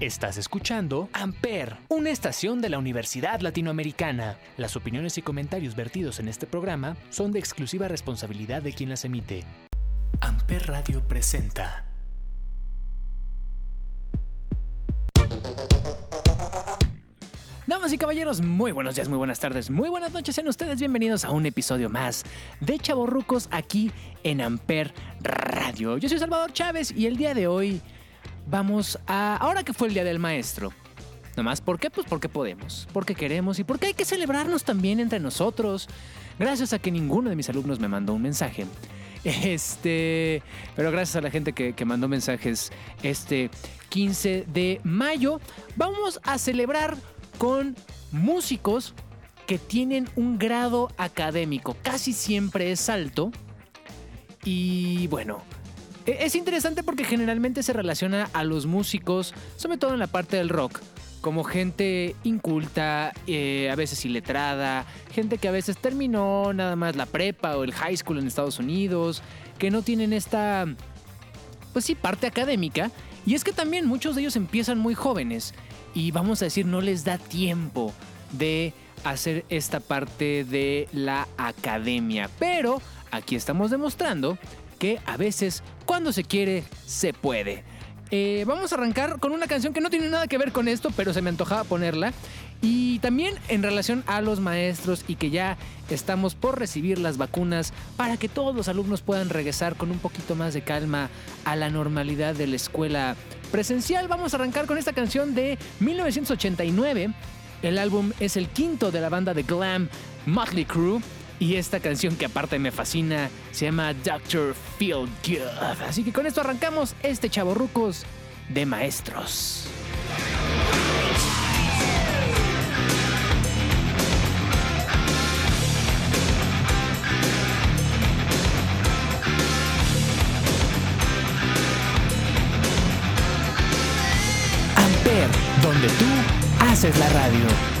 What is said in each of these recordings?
Estás escuchando Amper, una estación de la Universidad Latinoamericana. Las opiniones y comentarios vertidos en este programa son de exclusiva responsabilidad de quien las emite. Amper Radio presenta. Damas y caballeros, muy buenos días, muy buenas tardes, muy buenas noches. Sean ustedes bienvenidos a un episodio más de Chavorrucos aquí en Amper Radio. Yo soy Salvador Chávez y el día de hoy vamos a... Ahora que fue el Día del Maestro. Nomás, ¿por qué? Pues porque podemos, porque queremos y porque hay que celebrarnos también entre nosotros. Gracias a que ninguno de mis alumnos me mandó un mensaje. Este, pero gracias a la gente que, que mandó mensajes este 15 de mayo, vamos a celebrar con músicos que tienen un grado académico, casi siempre es alto. Y bueno, es interesante porque generalmente se relaciona a los músicos, sobre todo en la parte del rock, como gente inculta, eh, a veces iletrada, gente que a veces terminó nada más la prepa o el high school en Estados Unidos, que no tienen esta, pues sí, parte académica. Y es que también muchos de ellos empiezan muy jóvenes y vamos a decir, no les da tiempo de hacer esta parte de la academia. Pero aquí estamos demostrando que a veces cuando se quiere, se puede. Eh, vamos a arrancar con una canción que no tiene nada que ver con esto, pero se me antojaba ponerla. Y también en relación a los maestros y que ya estamos por recibir las vacunas para que todos los alumnos puedan regresar con un poquito más de calma a la normalidad de la escuela presencial. Vamos a arrancar con esta canción de 1989. El álbum es el quinto de la banda de glam Motley Crue. Y esta canción que aparte me fascina se llama Doctor Feel Good. Así que con esto arrancamos este chaborrucos de maestros. Amper, donde tú haces la radio.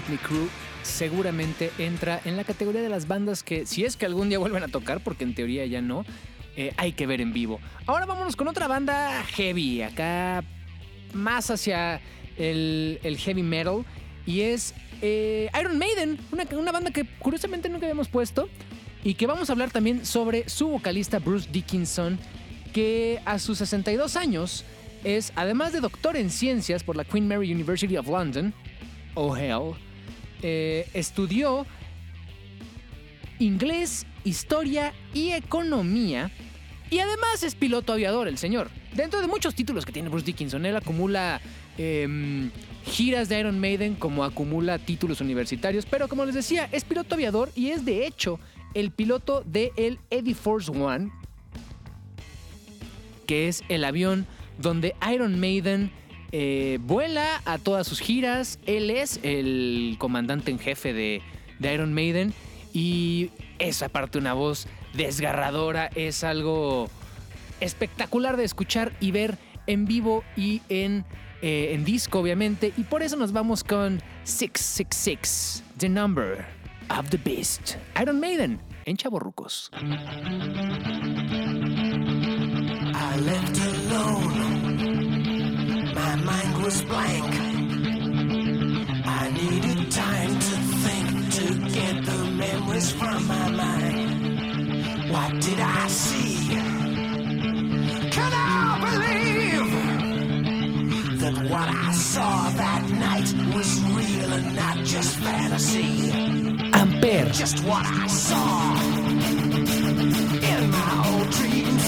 Motley Crue seguramente entra en la categoría de las bandas que, si es que algún día vuelven a tocar, porque en teoría ya no, eh, hay que ver en vivo. Ahora vámonos con otra banda heavy, acá más hacia el, heavy metal, y es eh, Iron Maiden, una, una banda que curiosamente nunca habíamos puesto, y que vamos a hablar también sobre su vocalista Bruce Dickinson, que a sus 62 años es, además de doctor en ciencias por la Queen Mary University of London, oh hell, eh, estudió inglés, historia y economía. Y además es piloto aviador, el señor. Dentro de muchos títulos que tiene Bruce Dickinson, él acumula em, giras de Iron Maiden como acumula títulos universitarios. Pero como les decía, es piloto aviador y es de hecho el piloto de el Eddie Force One, que es el avión donde Iron Maiden eh, vuela a todas sus giras. Él es el comandante en jefe de, Iron Maiden. Y es aparte una voz desgarradora. Es algo espectacular de escuchar y ver en vivo y en, eh, en disco, obviamente. Y por eso nos vamos con 666, The Number of the Beast. Iron Maiden en Chaborrucos. Was blank. I needed time to think to get the memories from my mind. What did I see? Can I believe that what I saw that night was real and not just fantasy? Ampere. Just what I saw in my old dreams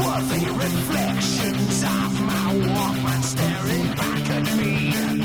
were the reflections of Walkman staring back at me.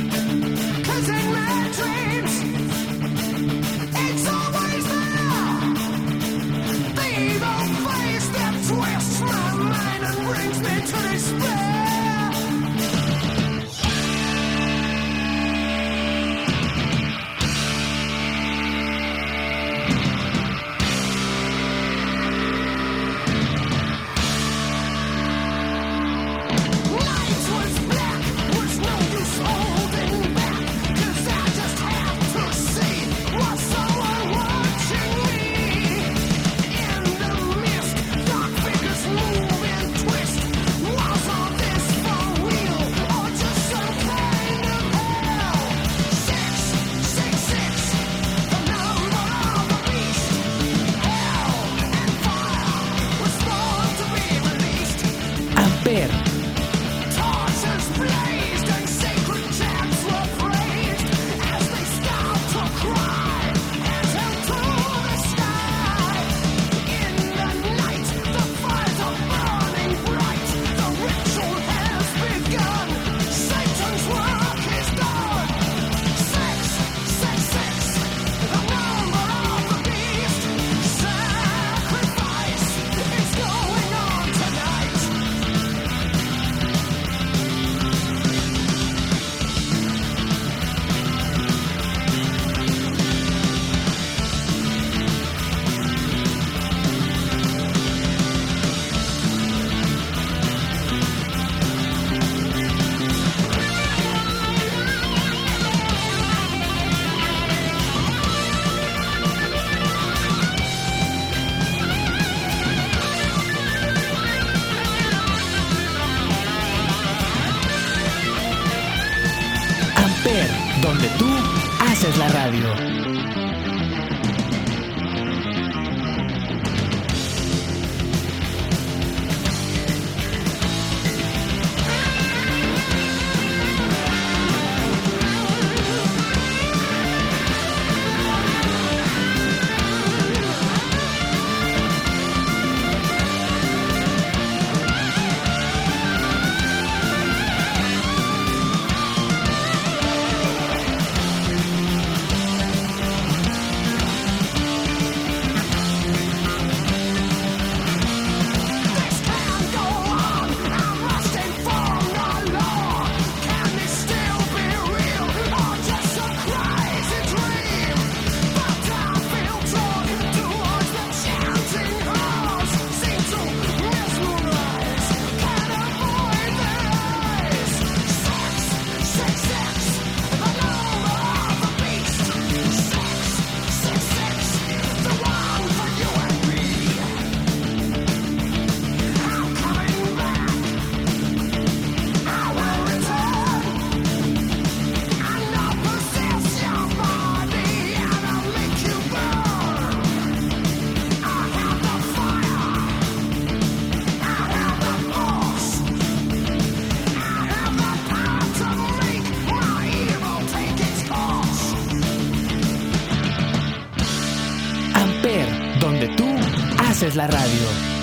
Haces la radio.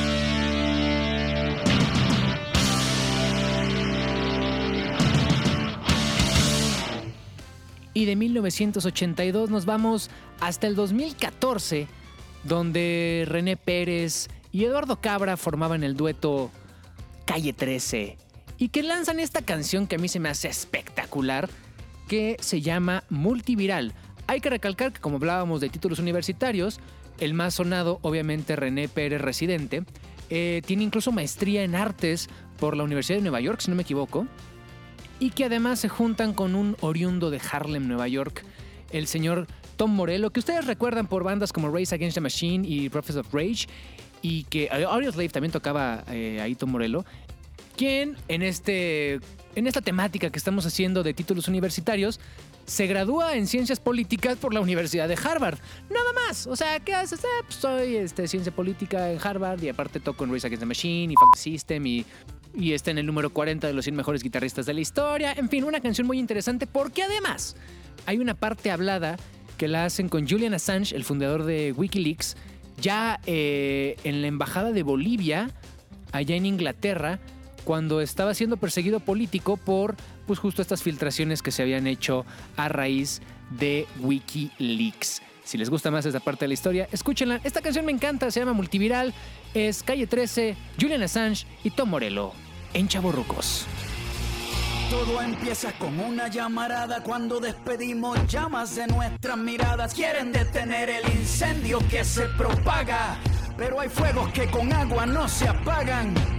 Y de 1982 nos vamos hasta el 2014, donde René Pérez y Eduardo Cabra formaban el dueto Calle 13 y que lanzan esta canción que a mí se me hace espectacular, que se llama Multiviral. Hay que recalcar que como hablábamos de títulos universitarios, el más sonado, obviamente René Pérez Residente, eh, tiene incluso maestría en artes por la Universidad de Nueva York, si no me equivoco, y que además se juntan con un oriundo de Harlem, Nueva York, el señor Tom Morello, que ustedes recuerdan por bandas como Race Against the Machine y Prophets of Rage, y que Audioslave también tocaba eh, ahí Tom Morello, quien en, este, en esta temática que estamos haciendo de títulos universitarios se gradúa en ciencias políticas por la Universidad de Harvard. Nada más. O sea, ¿qué haces? Ah, pues soy este, ciencia política en Harvard y aparte toco en Race Against the Machine y Funk System y, y está en el número 40 de los 100 mejores guitarristas de la historia. En fin, una canción muy interesante porque además hay una parte hablada que la hacen con Julian Assange, el fundador de Wikileaks, ya eh, en la embajada de Bolivia, allá en Inglaterra, cuando estaba siendo perseguido político por pues justo estas filtraciones que se habían hecho a raíz de Wikileaks. Si les gusta más esta parte de la historia, escúchenla. Esta canción me encanta, se llama Multiviral, es Calle 13, Julian Assange y Tom Morello en Chaborrucos. Todo empieza con una llamarada cuando despedimos llamas de nuestras miradas. Quieren detener el incendio que se propaga pero hay fuegos que con agua no se apagan.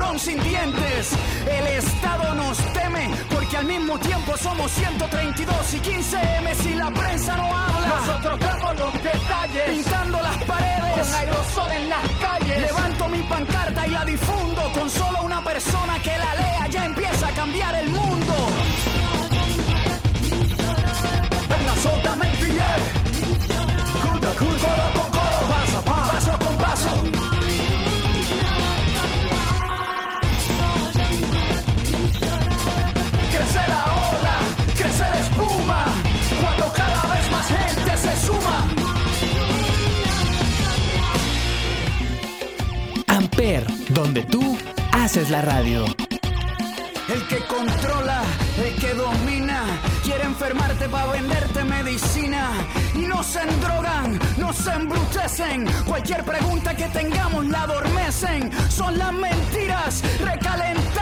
tiburón sin dientes. El Estado nos teme porque al mismo tiempo somos 132 y 15 M si la prensa no habla. Nosotros damos los detalles, pintando las paredes con aerosol en las calles. Levanto mi pancarta y la difundo con solo una persona que la lea ya empieza a cambiar el mundo. La radio. El que controla, el que domina, quiere enfermarte para venderte medicina. Y no se endrogan, no se embrutecen. Cualquier pregunta que tengamos la adormecen. Son las mentiras recalentadas,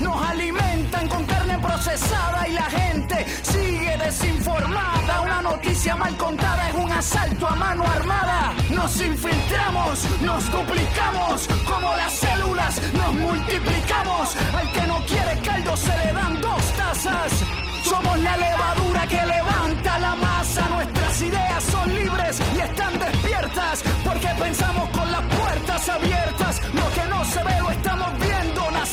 nos alimentan con carne procesada y la gente sigue desinformada. Una noticia mal contada es un asalto a mano armada. Nos infiltramos, nos duplicamos, como las células nos multiplicamos. Al que no quiere caldo se le dan dos tazas. Somos la levadura que levanta la masa. Nuestras ideas son libres y están despiertas porque pensamos con las puertas abiertas. Lo que no se ve lo estamos viendo.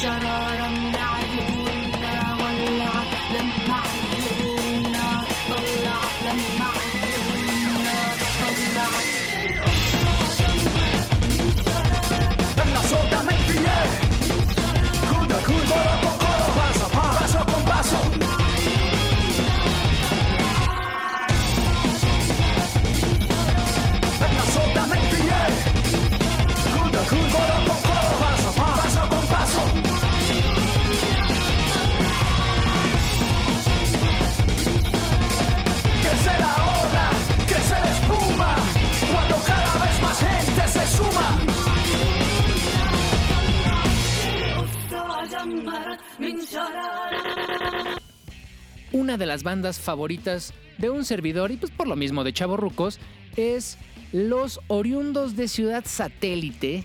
Janaram Una de las bandas favoritas de un servidor, y pues por lo mismo de Chavorrucos, es los oriundos de Ciudad Satélite,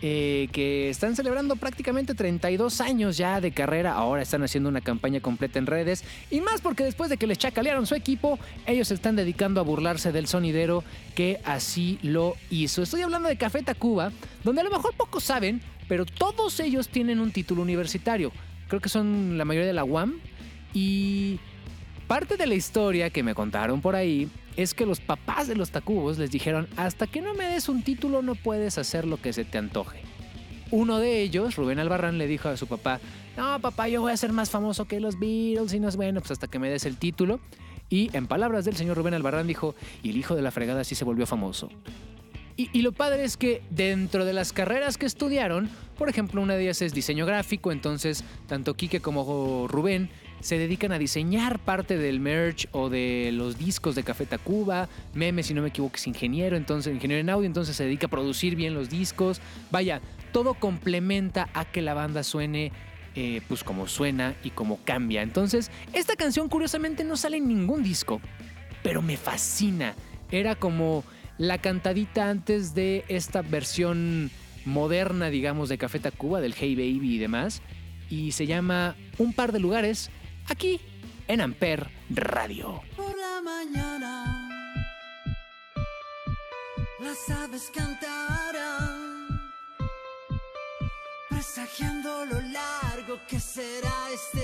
eh, que están celebrando prácticamente 32 años ya de carrera. Ahora están haciendo una campaña completa en redes. Y más porque después de que les chacalearon su equipo, ellos se están dedicando a burlarse del sonidero que así lo hizo. Estoy hablando de Café Tacuba, donde a lo mejor pocos saben, pero todos ellos tienen un título universitario. Creo que son la mayoría de la UAM. Y parte de la historia que me contaron por ahí es que los papás de los Tacubos les dijeron, hasta que no me des un título no puedes hacer lo que se te antoje. Uno de ellos, Rubén Albarrán, le dijo a su papá, no papá, yo voy a ser más famoso que los Beatles y no es bueno, pues hasta que me des el título. Y en palabras del señor Rubén Albarrán dijo, y el hijo de la fregada sí se volvió famoso. Y, y, lo padre es que dentro de las carreras que estudiaron, por ejemplo, una de ellas es diseño gráfico, entonces tanto Quique como Rubén se dedican a diseñar parte del merch o de los discos de Café Tacuba. Meme, si no me equivoco, es ingeniero, entonces ingeniero en audio, entonces se dedica a producir bien los discos. Vaya, todo complementa a que la banda suene eh, pues como suena y como cambia. Entonces, esta canción curiosamente no sale en ningún disco, pero me fascina. Era como la cantadita antes de esta versión moderna, digamos, de Café Tacuba, del Hey Baby y demás. Y se llama Un par de lugares aquí en Amper Radio. Por la mañana las aves cantarán, presagiando lo largo que será este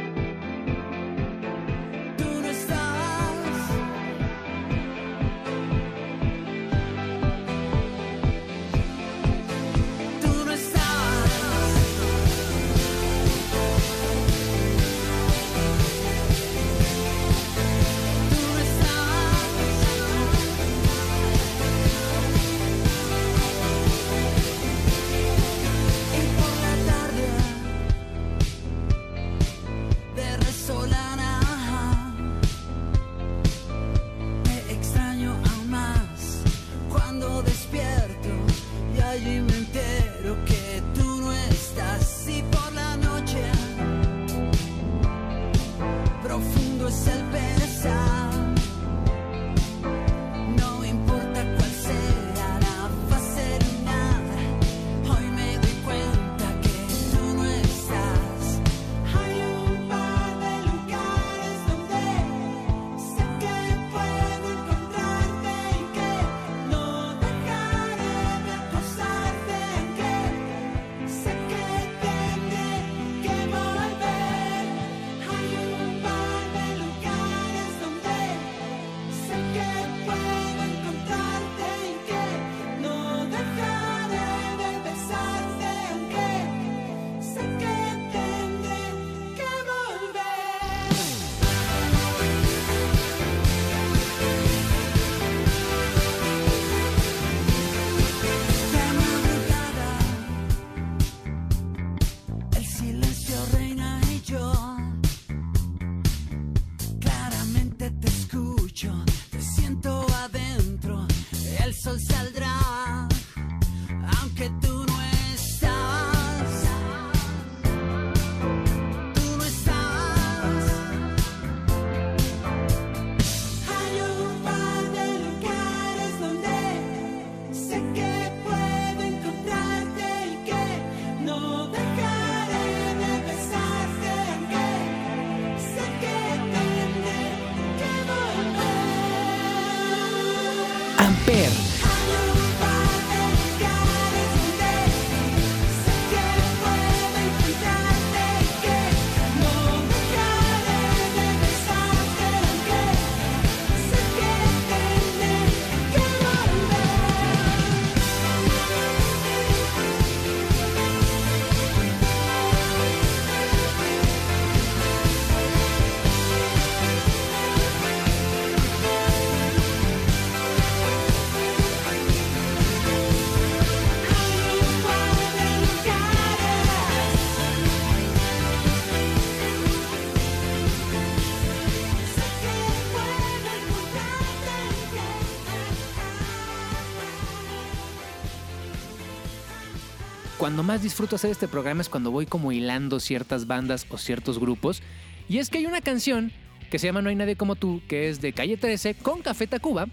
Cuando más disfruto hacer este programa es cuando voy como hilando ciertas bandas o ciertos grupos. Y es que hay una canción que se llama No hay nadie como tú, que es de Calle 13 con Café Tacuba.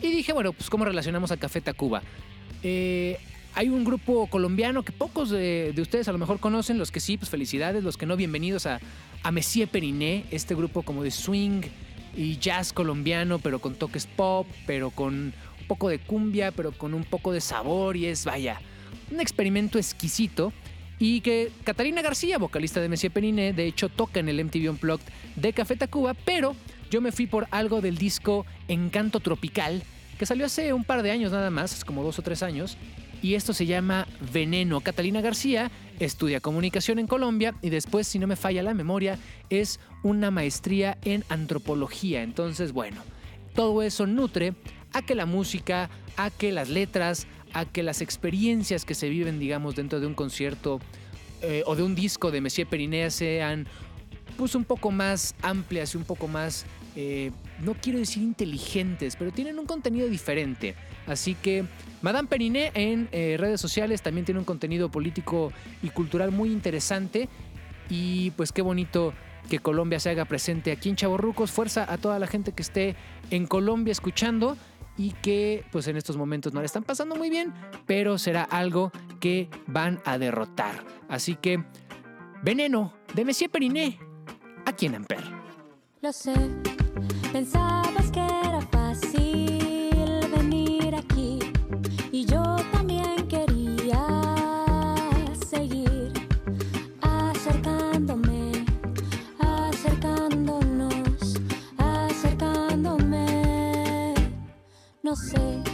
Y dije, bueno, pues ¿cómo relacionamos a Café Tacuba? Eh, hay un grupo colombiano que pocos de, de ustedes a lo mejor conocen, los que sí, pues felicidades, los que no, bienvenidos a, a Messier Periné, este grupo como de swing y jazz colombiano, pero con toques pop, pero con un poco de cumbia, pero con un poco de sabor y es, vaya, un experimento exquisito y que Catalina García, vocalista de Messier Periné, de hecho toca en el MTV Unplugged de Café Tacuba, pero yo me fui por algo del disco Encanto Tropical, que salió hace un par de años nada más, como dos o tres años, y esto se llama Veneno. Catalina García estudia comunicación en Colombia y después, si no me falla la memoria, es una maestría en antropología. Entonces, bueno, todo eso nutre a que la música, a que las letras, a que las experiencias que se viven, digamos, dentro de un concierto eh, o de un disco de Messier Periné sean pues un poco más amplias y un poco más, eh, no quiero decir inteligentes, pero tienen un contenido diferente. Así que Madame Periné en eh, redes sociales también tiene un contenido político y cultural muy interesante. Y pues qué bonito que Colombia se haga presente aquí en Chaborrucos. Fuerza a toda la gente que esté en Colombia escuchando y que pues en estos momentos no le están pasando muy bien, pero será algo que van a derrotar. Así que Veneno de Messier Periné aquí en Amper. Lo sé, pensabas No sé,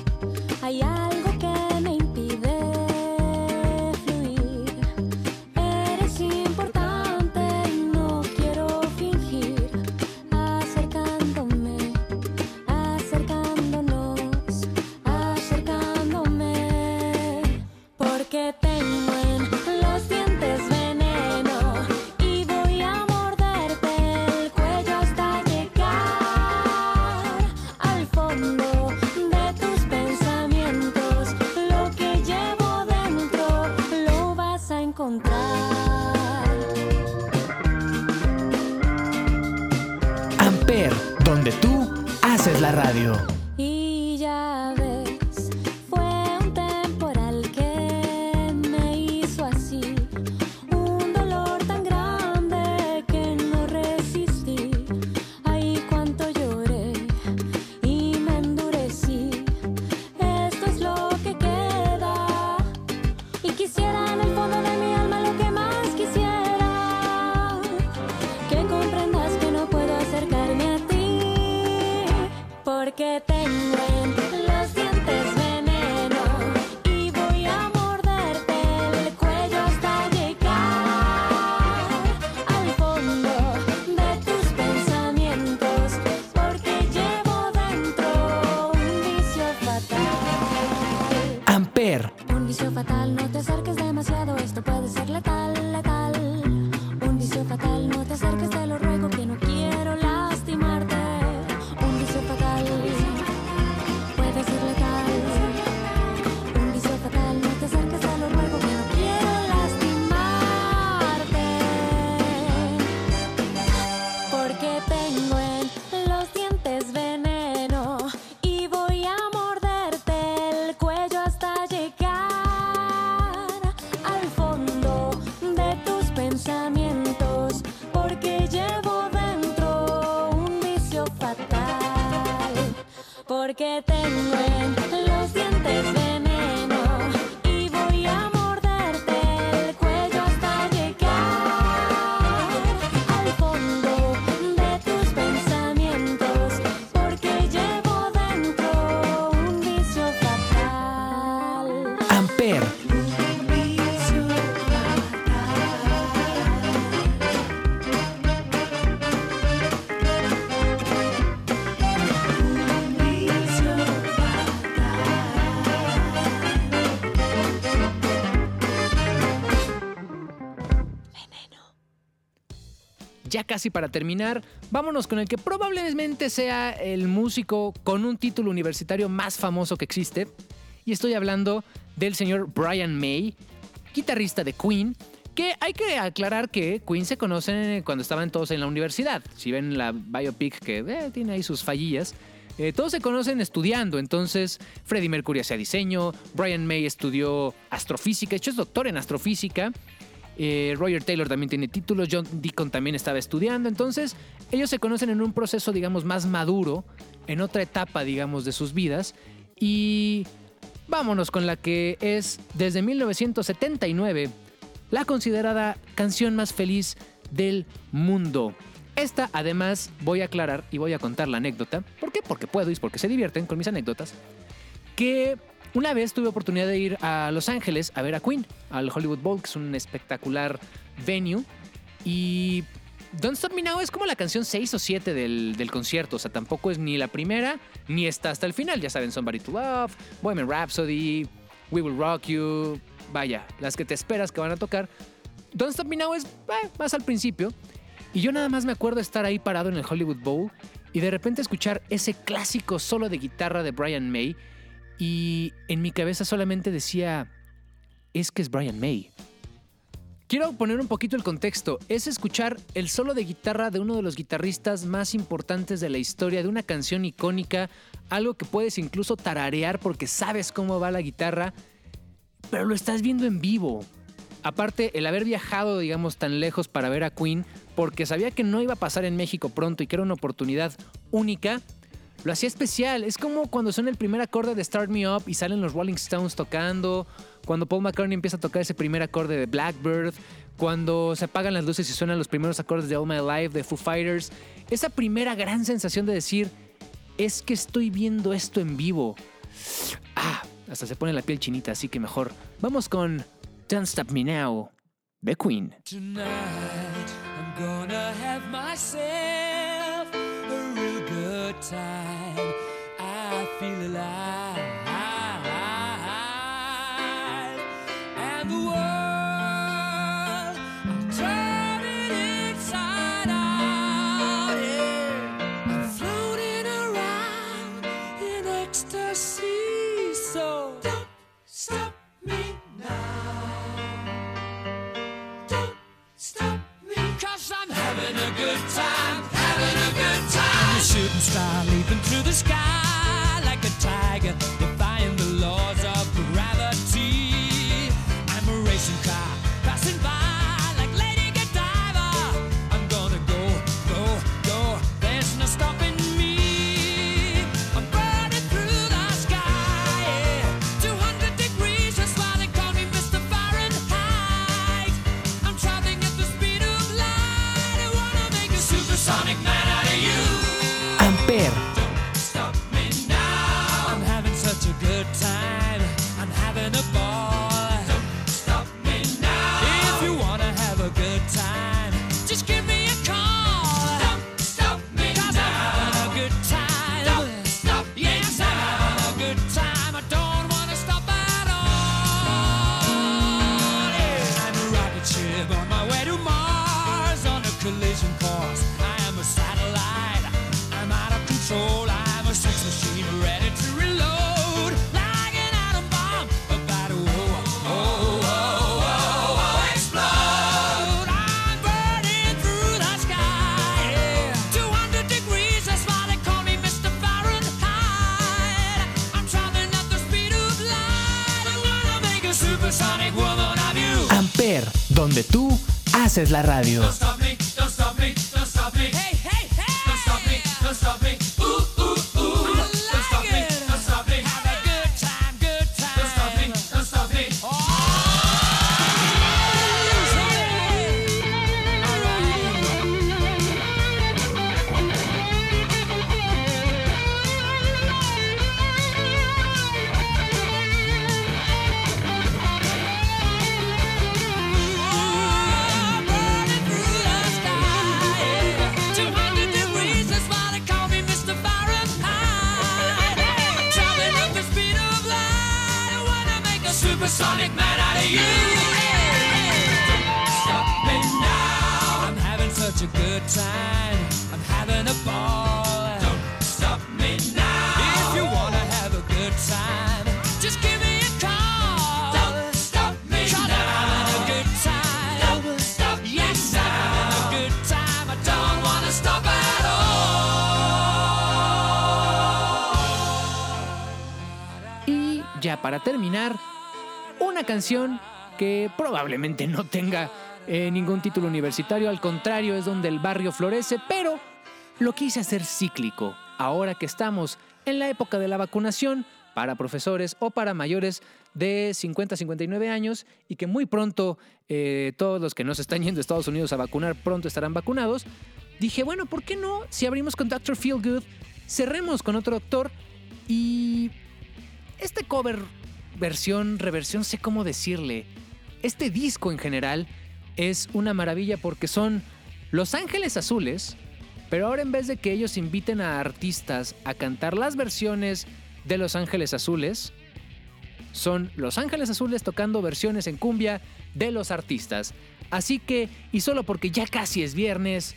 casi para terminar, vámonos con el que probablemente sea el músico con un título universitario más famoso que existe. Y estoy hablando del señor Brian May, guitarrista de Queen, que hay que aclarar que Queen se conocen cuando estaban todos en la universidad. Si ven la biopic que eh, tiene ahí sus fallillas, eh, todos se conocen estudiando. Entonces, Freddie Mercury hacía diseño, Brian May estudió astrofísica, de hecho es doctor en astrofísica. Eh, Roger Taylor también tiene títulos, John Deacon también estaba estudiando, entonces ellos se conocen en un proceso, digamos, más maduro, en otra etapa, digamos, de sus vidas. Y vámonos con la que es, desde 1979, la considerada canción más feliz del mundo. Esta, además, voy a aclarar y voy a contar la anécdota. ¿Por qué? Porque puedo y porque se divierten con mis anécdotas. Que una vez tuve oportunidad de ir a Los Ángeles a ver a Queen, al Hollywood Bowl, que es un espectacular venue. Y Don't Stop Me Now es como la canción 6 o 7 del, del concierto. O sea, tampoco es ni la primera ni está hasta el final. Ya saben, Somebody to Love, Bohemian Rhapsody, We Will Rock You. Vaya, las que te esperas que van a tocar. Don't Stop Me Now es eh, más al principio. Y yo nada más me acuerdo estar ahí parado en el Hollywood Bowl y de repente escuchar ese clásico solo de guitarra de Brian May. Y en mi cabeza solamente decía, es que es Brian May. Quiero poner un poquito el contexto. Es escuchar el solo de guitarra de uno de los guitarristas más importantes de la historia, de una canción icónica, algo que puedes incluso tararear porque sabes cómo va la guitarra, pero lo estás viendo en vivo. Aparte, el haber viajado, digamos, tan lejos para ver a Queen, porque sabía que no iba a pasar en México pronto y que era una oportunidad única, lo hacía especial. Es como cuando suena el primer acorde de Start Me Up y salen los Rolling Stones tocando, cuando Paul McCartney empieza a tocar ese primer acorde de Blackbird, cuando se apagan las luces y suenan los primeros acordes de All My Life de Foo Fighters. Esa primera gran sensación de decir, es que estoy viendo esto en vivo. Ah, hasta se pone la piel chinita, así que mejor. Vamos con Don't Stop Me Now, de Queen. Tonight I'm gonna have myself time. I feel alive. Haces la radio. Canción que probablemente no tenga eh, ningún título universitario, al contrario, es donde el barrio florece, pero lo quise hacer cíclico, ahora que estamos en la época de la vacunación para profesores o para mayores de 50 a 59 años y que muy pronto eh, todos los que nos están yendo a Estados Unidos a vacunar pronto estarán vacunados, dije, bueno, ¿por qué no? Si abrimos con Dr. Feelgood, cerremos con otro doctor y este cover, versión, reversión, sé cómo decirle. Este disco en general es una maravilla porque son Los Ángeles Azules, pero ahora en vez de que ellos inviten a artistas a cantar las versiones de Los Ángeles Azules, son Los Ángeles Azules tocando versiones en cumbia de los artistas. Así que, y solo porque ya casi es viernes,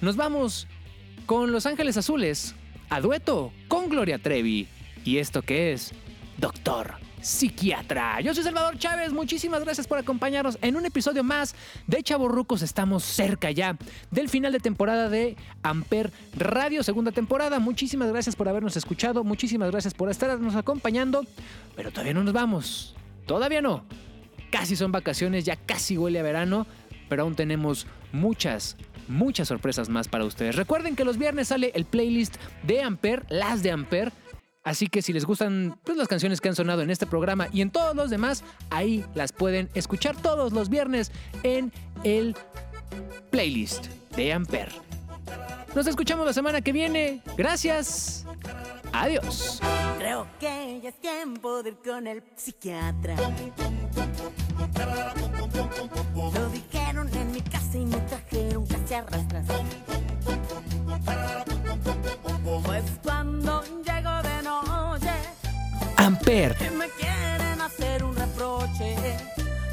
nos vamos con Los Ángeles Azules a dueto con Gloria Trevi. ¿Y esto qué es? Doctor Psiquiatra. Yo soy Salvador Chávez, muchísimas gracias por acompañarnos en un episodio más de Chavorrucos. Estamos cerca ya del final de temporada de Amper Radio, segunda temporada. Muchísimas gracias por habernos escuchado, muchísimas gracias por estarnos acompañando, pero todavía no nos vamos. Todavía no. Casi son vacaciones, ya casi huele a verano, pero aún tenemos muchas, muchas sorpresas más para ustedes. Recuerden que los viernes sale el playlist de Amper, las de Amper. Así que si les gustan pues, las canciones que han sonado en este programa y en todos los demás, ahí las pueden escuchar todos los viernes en el playlist de Amper. Nos escuchamos la semana que viene. Gracias. Adiós. Creo que ya es tiempo de ir con el psiquiatra. Lo dijeron en mi casa y me trajeron casi a Amper. y me quieren hacer un reproche,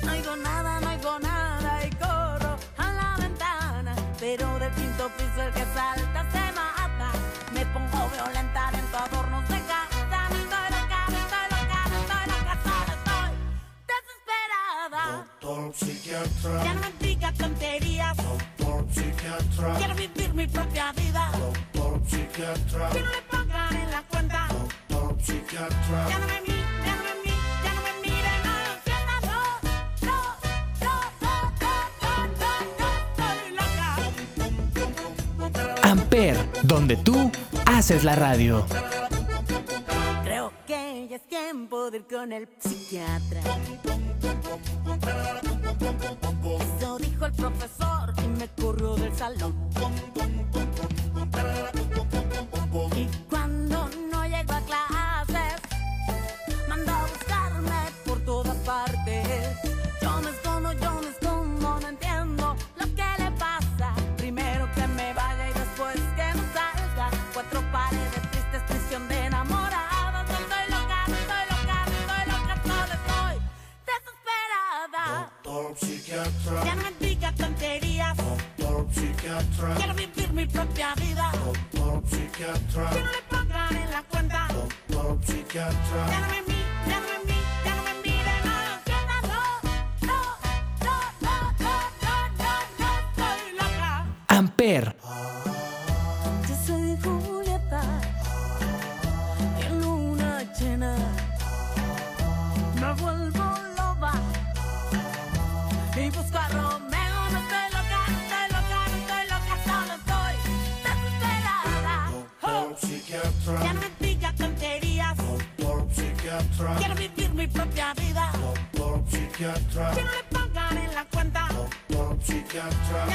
no oigo nada, no oigo nada y corro a la ventana. Pero del quinto piso el que salta se mata. Me pongo violenta dentro adornos de casa. Me estoy loca, me estoy loca, estoy loca, solo estoy desesperada. Doctor psiquiatra, Ya no me diga tonterías, doctor psiquiatra, quiero vivir mi propia vida. doctor psiquiatra, Que no me pongan en la cuenta, doctor psiquiatra, Amper, donde tú haces la radio. Creo que ya es tiempo de ir con el psiquiatra. Psiquiatra, quiero vivir mi propia vida. doctor psiquiatra, Que no me pongan en la cuenta. doctor psiquiatra,